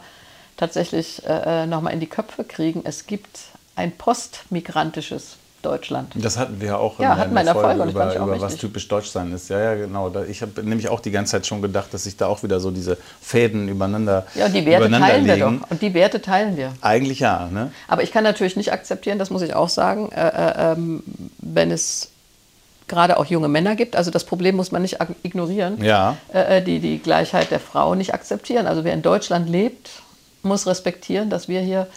tatsächlich äh, nochmal in die Köpfe kriegen. Es gibt ein postmigrantisches Deutschland. Das hatten wir ja auch Ja, in wir in einer Folge, Folge über, über was typisch deutsch sein ist. Ja, ja, genau. Ich habe nämlich auch die ganze Zeit schon gedacht, dass sich da auch wieder so diese Fäden übereinander Ja, und die Werte teilen wir legen. doch. Und die Werte teilen wir. Eigentlich ja, ne? Aber ich kann natürlich nicht akzeptieren, das muss ich auch sagen, äh, äh, ähm, wenn es gerade auch junge Männer gibt. Also das Problem muss man nicht ignorieren. Ja. Äh, äh, die die Gleichheit der Frau nicht akzeptieren. Also wer in Deutschland lebt, muss respektieren, dass wir hier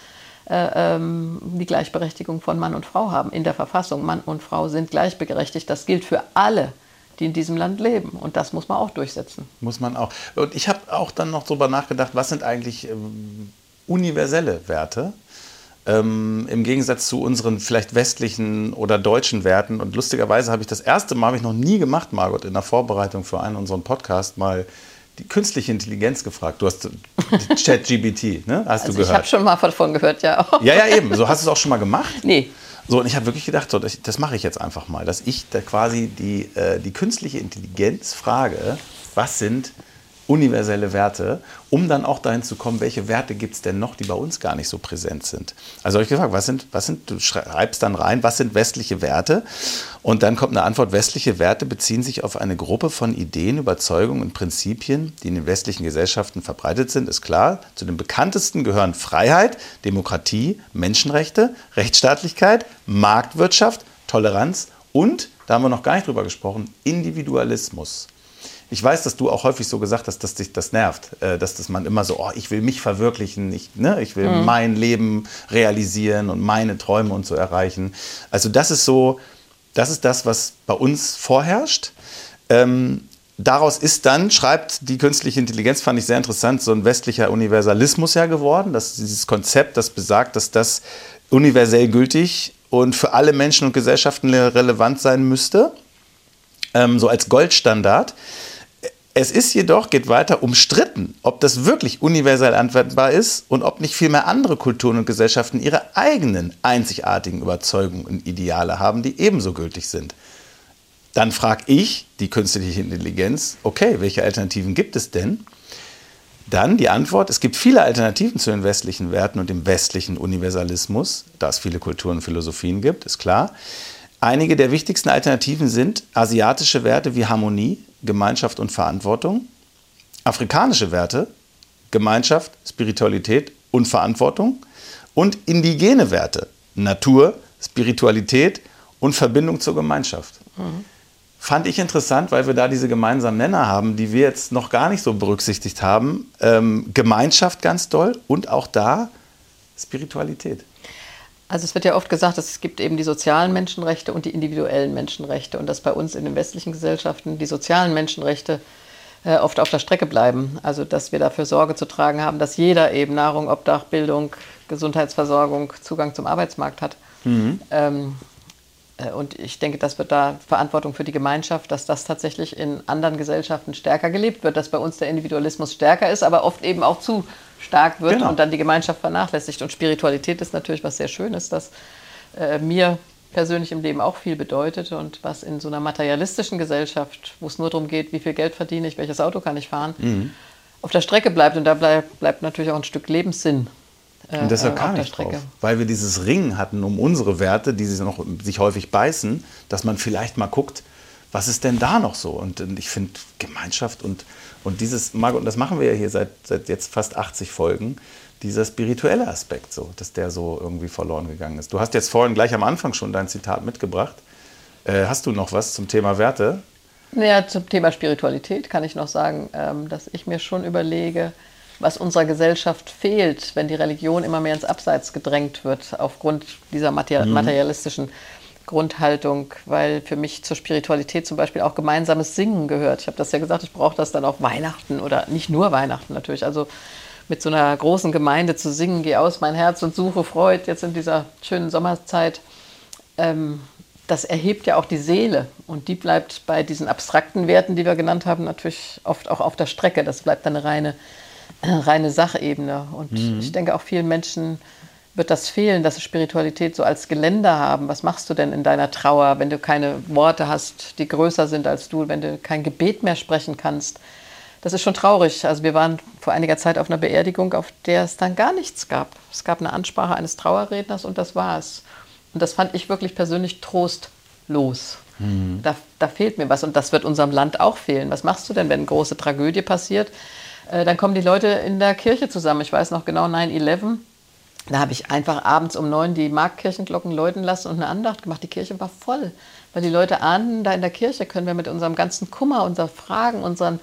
äh, ähm, die Gleichberechtigung von Mann und Frau haben in der Verfassung. Mann und Frau sind gleichberechtigt. Das gilt für alle, die in diesem Land leben. Und das muss man auch durchsetzen. Muss man auch. Und ich habe auch dann noch darüber nachgedacht, was sind eigentlich ähm, universelle Werte? Ähm, Im Gegensatz zu unseren vielleicht westlichen oder deutschen Werten. Und lustigerweise habe ich das erste Mal, habe ich noch nie gemacht, Margot, in der Vorbereitung für einen unseren Podcast mal die künstliche Intelligenz gefragt. Du hast ChatGBT, ne? Hast Also du ich gehört? habe schon mal davon gehört, ja. Ja, ja, eben. So hast du es auch schon mal gemacht. Nee, So, und ich habe wirklich gedacht, so, das, das mache ich jetzt einfach mal, dass ich da quasi die, äh, die künstliche Intelligenz frage, was sind universelle Werte, um dann auch dahin zu kommen, welche Werte gibt es denn noch, die bei uns gar nicht so präsent sind. Also habe ich gefragt, was sind, was sind, du schreibst dann rein, was sind westliche Werte? Und dann kommt eine Antwort, westliche Werte beziehen sich auf eine Gruppe von Ideen, Überzeugungen und Prinzipien, die in den westlichen Gesellschaften verbreitet sind, ist klar. Zu den bekanntesten gehören Freiheit, Demokratie, Menschenrechte, Rechtsstaatlichkeit, Marktwirtschaft, Toleranz und, da haben wir noch gar nicht drüber gesprochen, Individualismus. Ich weiß, dass du auch häufig so gesagt hast, dass dich das nervt, äh, dass das man immer so, oh, ich will mich verwirklichen, ich, ne, ich will mein Leben realisieren und meine Träume und so erreichen. Also das ist so, das ist das, was bei uns vorherrscht. Ähm, daraus ist dann, schreibt die künstliche Intelligenz, fand ich sehr interessant, so ein westlicher Universalismus ja geworden. Das ist dieses Konzept, das besagt, dass das universell gültig und für alle Menschen und Gesellschaften relevant sein müsste ähm, so als Goldstandard. Es ist jedoch, geht weiter, umstritten, ob das wirklich universell anwendbar ist und ob nicht vielmehr andere Kulturen und Gesellschaften ihre eigenen einzigartigen Überzeugungen und Ideale haben, die ebenso gültig sind. Dann frage ich die künstliche Intelligenz, okay, welche Alternativen gibt es denn? Dann die Antwort, es gibt viele Alternativen zu den westlichen Werten und dem westlichen Universalismus, da es viele Kulturen und Philosophien gibt, ist klar. Einige der wichtigsten Alternativen sind asiatische Werte wie Harmonie, Gemeinschaft und Verantwortung, afrikanische Werte, Gemeinschaft, Spiritualität und Verantwortung und indigene Werte, Natur, Spiritualität und Verbindung zur Gemeinschaft. Fand ich interessant, weil wir da diese gemeinsamen Nenner haben, die wir jetzt noch gar nicht so berücksichtigt haben. Ähm, Gemeinschaft ganz doll und auch da Spiritualität. Also es wird ja oft gesagt, dass es gibt eben die sozialen Menschenrechte und die individuellen Menschenrechte und dass bei uns in den westlichen Gesellschaften die sozialen Menschenrechte äh, oft auf der Strecke bleiben. Also dass wir dafür Sorge zu tragen haben, dass jeder eben Nahrung, Obdach, Bildung, Gesundheitsversorgung, Zugang zum Arbeitsmarkt hat. Ähm, Äh, und ich denke, das wird da Verantwortung für die Gemeinschaft, dass das tatsächlich in anderen Gesellschaften stärker gelebt wird, dass bei uns der Individualismus stärker ist, aber oft eben auch zu stark wird genau. und dann die Gemeinschaft vernachlässigt. Und Spiritualität ist natürlich was sehr Schönes, das äh, mir persönlich im Leben auch viel bedeutet und was in so einer materialistischen Gesellschaft, wo es nur darum geht, wie viel Geld verdiene ich, welches Auto kann ich fahren, mhm. auf der Strecke bleibt. Und da bleibt, bleibt natürlich auch ein Stück Lebenssinn äh, und deshalb kam ich drauf, weil wir dieses Ringen hatten um unsere Werte, die sich, noch, sich häufig beißen, dass man vielleicht mal guckt, was ist denn da noch so? Und, ich finde Gemeinschaft und, und dieses, Margot, und das machen wir ja hier seit, seit jetzt fast 80 Folgen, dieser spirituelle Aspekt so, dass der so irgendwie verloren gegangen ist. Du hast jetzt vorhin gleich am Anfang schon dein Zitat mitgebracht. Äh, hast du noch was zum Thema Werte? Naja, zum Thema Spiritualität kann ich noch sagen, ähm, dass ich mir schon überlege, was unserer Gesellschaft fehlt, wenn die Religion immer mehr ins Abseits gedrängt wird, aufgrund dieser mhm. materialistischen Grundhaltung, weil für mich zur Spiritualität zum Beispiel auch gemeinsames Singen gehört. Ich habe das ja gesagt, ich brauche das dann auch Weihnachten oder nicht nur Weihnachten natürlich. Also mit so einer großen Gemeinde zu singen, geh aus mein Herz und suche Freud jetzt in dieser schönen Sommerzeit. Ähm, das erhebt ja auch die Seele und die bleibt bei diesen abstrakten Werten, die wir genannt haben, natürlich oft auch auf der Strecke. Das bleibt dann eine reine reine Sachebene. Und mhm. ich denke, auch vielen Menschen wird das fehlen, dass sie Spiritualität so als Geländer haben. Was machst du denn in deiner Trauer, wenn du keine Worte hast, die größer sind als du, wenn du kein Gebet mehr sprechen kannst? Das ist schon traurig. Also wir waren vor einiger Zeit auf einer Beerdigung, auf der es dann gar nichts gab. Es gab eine Ansprache eines Trauerredners und das war es. Und das fand ich wirklich persönlich trostlos. Mhm. Da, da fehlt mir was und das wird unserem Land auch fehlen. Was machst du denn, wenn eine große Tragödie passiert? Äh, dann kommen die Leute in der Kirche zusammen. Ich weiß noch genau 9-11. Da habe ich einfach abends um neun die Marktkirchenglocken läuten lassen und eine Andacht gemacht. Die Kirche war voll, weil die Leute ahnen, da in der Kirche können wir mit unserem ganzen Kummer, unseren Fragen, unseren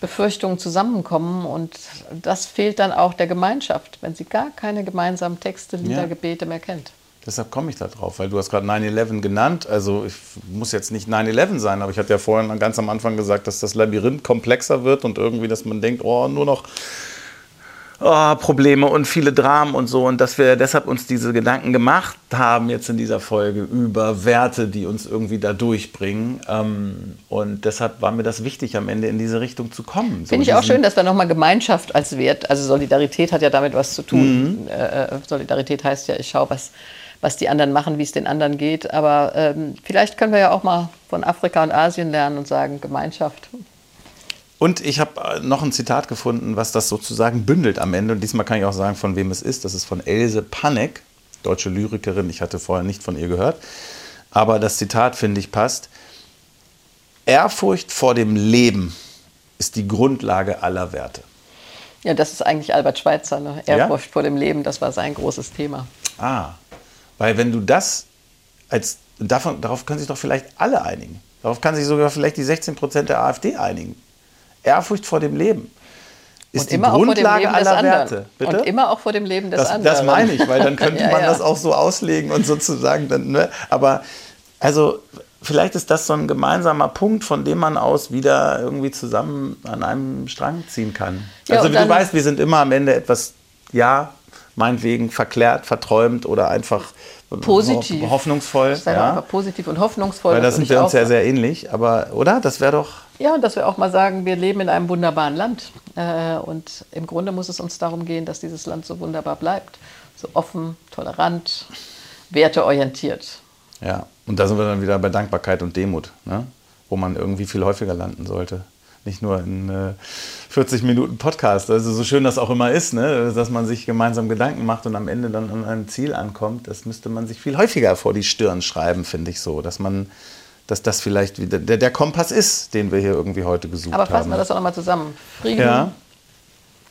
Befürchtungen zusammenkommen. Und das fehlt dann auch der Gemeinschaft, wenn sie gar keine gemeinsamen Texte, Lieder, ja. Gebete mehr kennt. Deshalb komme ich da drauf, weil du hast gerade 9-11 genannt. Also ich muss jetzt nicht 9-11 sein, aber ich hatte ja vorhin ganz am Anfang gesagt, dass das Labyrinth komplexer wird und irgendwie, dass man denkt, oh, nur noch oh, Probleme und viele Dramen und so. Und dass wir deshalb uns diese Gedanken gemacht haben jetzt in dieser Folge über Werte, die uns irgendwie da durchbringen. Ähm, und deshalb war mir das wichtig, am Ende in diese Richtung zu kommen. So Finde ich auch schön, dass wir nochmal Gemeinschaft als Wert, also Solidarität hat ja damit was zu tun. Mhm. Äh, äh, Solidarität heißt ja, ich schaue, was was die anderen machen, wie es den anderen geht. Aber ähm, vielleicht können wir ja auch mal von Afrika und Asien lernen und sagen, Gemeinschaft. Und ich habe äh, noch ein Zitat gefunden, was das sozusagen bündelt am Ende. Und diesmal kann ich auch sagen, von wem es ist. Das ist von Else Panek, deutsche Lyrikerin. Ich hatte vorher nicht von ihr gehört. Aber das Zitat, finde ich, passt. Ehrfurcht vor dem Leben ist die Grundlage aller Werte. Ja, das ist eigentlich Albert Schweitzer. Ne? Ehrfurcht ja? vor dem Leben, das war sein großes Thema. Ah, weil wenn du das als, davon, darauf können sich doch vielleicht alle einigen. Darauf kann sich sogar vielleicht die 16 Prozent der AfD einigen. Ehrfurcht vor dem Leben ist die Grundlage aller Werte. Bitte? Und immer auch vor dem Leben des das, anderen. Das meine ich, weil dann könnte ja, man ja. das auch so auslegen und sozusagen dann, ne? aber also vielleicht ist das so ein gemeinsamer Punkt, von dem man aus wieder irgendwie zusammen an einem Strang ziehen kann. Ja, also wie du weißt, wir sind immer am Ende etwas, ja, meinetwegen verklärt, verträumt oder einfach positiv. hoffnungsvoll. Sei ja. einfach positiv und hoffnungsvoll. Weil da sind wir uns ja sehr ähnlich, aber oder? Das wäre doch. Ja, und dass wir auch mal sagen, wir leben in einem wunderbaren Land. Äh, und im Grunde muss es uns darum gehen, dass dieses Land so wunderbar bleibt. So offen, tolerant, werteorientiert. Ja, und da sind wir dann wieder bei Dankbarkeit und Demut, ne? wo man irgendwie viel häufiger landen sollte nicht nur in äh, 40 Minuten Podcast. Also so schön das auch immer ist, ne? dass man sich gemeinsam Gedanken macht und am Ende dann an ein Ziel ankommt, das müsste man sich viel häufiger vor die Stirn schreiben, finde ich so, dass man dass das vielleicht wieder der, der Kompass ist, den wir hier irgendwie heute gesucht haben. Aber fassen haben. wir das doch nochmal zusammen. Frieden, ja.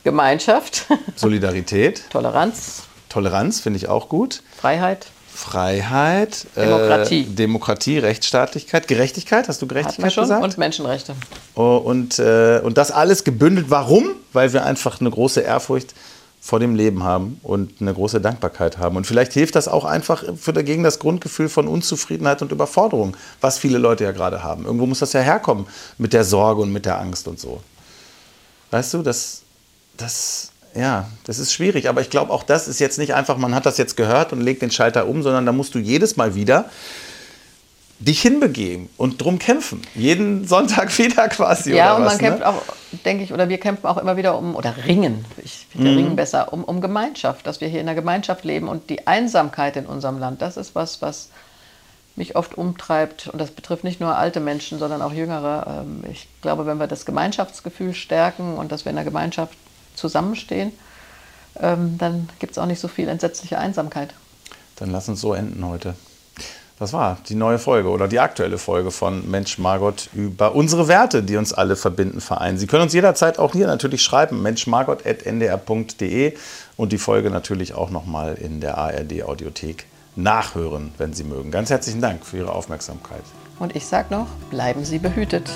Gemeinschaft, Solidarität, Toleranz. Toleranz finde ich auch gut. Freiheit. Freiheit, Demokratie. Äh, Demokratie, Rechtsstaatlichkeit, Gerechtigkeit, hast du Gerechtigkeit schon, gesagt? Und Menschenrechte. Oh, und, äh, und das alles gebündelt. Warum? Weil wir einfach eine große Ehrfurcht vor dem Leben haben und eine große Dankbarkeit haben. Und vielleicht hilft das auch einfach für dagegen das Grundgefühl von Unzufriedenheit und Überforderung, was viele Leute ja gerade haben. Irgendwo muss das ja herkommen mit der Sorge und mit der Angst und so. Weißt du, das, das ja, das ist schwierig, aber ich glaube, auch das ist jetzt nicht einfach, man hat das jetzt gehört und legt den Schalter um, sondern da musst du jedes Mal wieder dich hinbegeben und drum kämpfen. Jeden Sonntag wieder quasi. Ja, und was, man kämpft ne? auch, denke ich, oder wir kämpfen auch immer wieder um, oder ringen, ich finde Mhm. ringen besser, um, um Gemeinschaft, dass wir hier in der Gemeinschaft leben und die Einsamkeit in unserem Land, das ist was, was mich oft umtreibt und das betrifft nicht nur alte Menschen, sondern auch jüngere. Ähm, Ich glaube, wenn wir das Gemeinschaftsgefühl stärken und dass wir in der Gemeinschaft zusammenstehen, ähm, dann gibt es auch nicht so viel entsetzliche Einsamkeit. Dann lass uns so enden heute. Das war die neue Folge oder die aktuelle Folge von Mensch Margot über unsere Werte, die uns alle verbinden, vereinen. Sie können uns jederzeit auch hier natürlich schreiben, menschmargot.ndr.de und die Folge natürlich auch nochmal in der ARD Audiothek nachhören, wenn Sie mögen. Ganz herzlichen Dank für Ihre Aufmerksamkeit. Und ich sage noch, bleiben Sie behütet.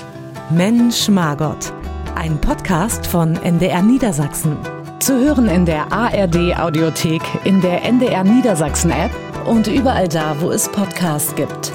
Mensch Margot. Ein Podcast von NDR Niedersachsen. Zu hören in der ARD Audiothek, in der NDR Niedersachsen App und überall da, wo es Podcasts gibt.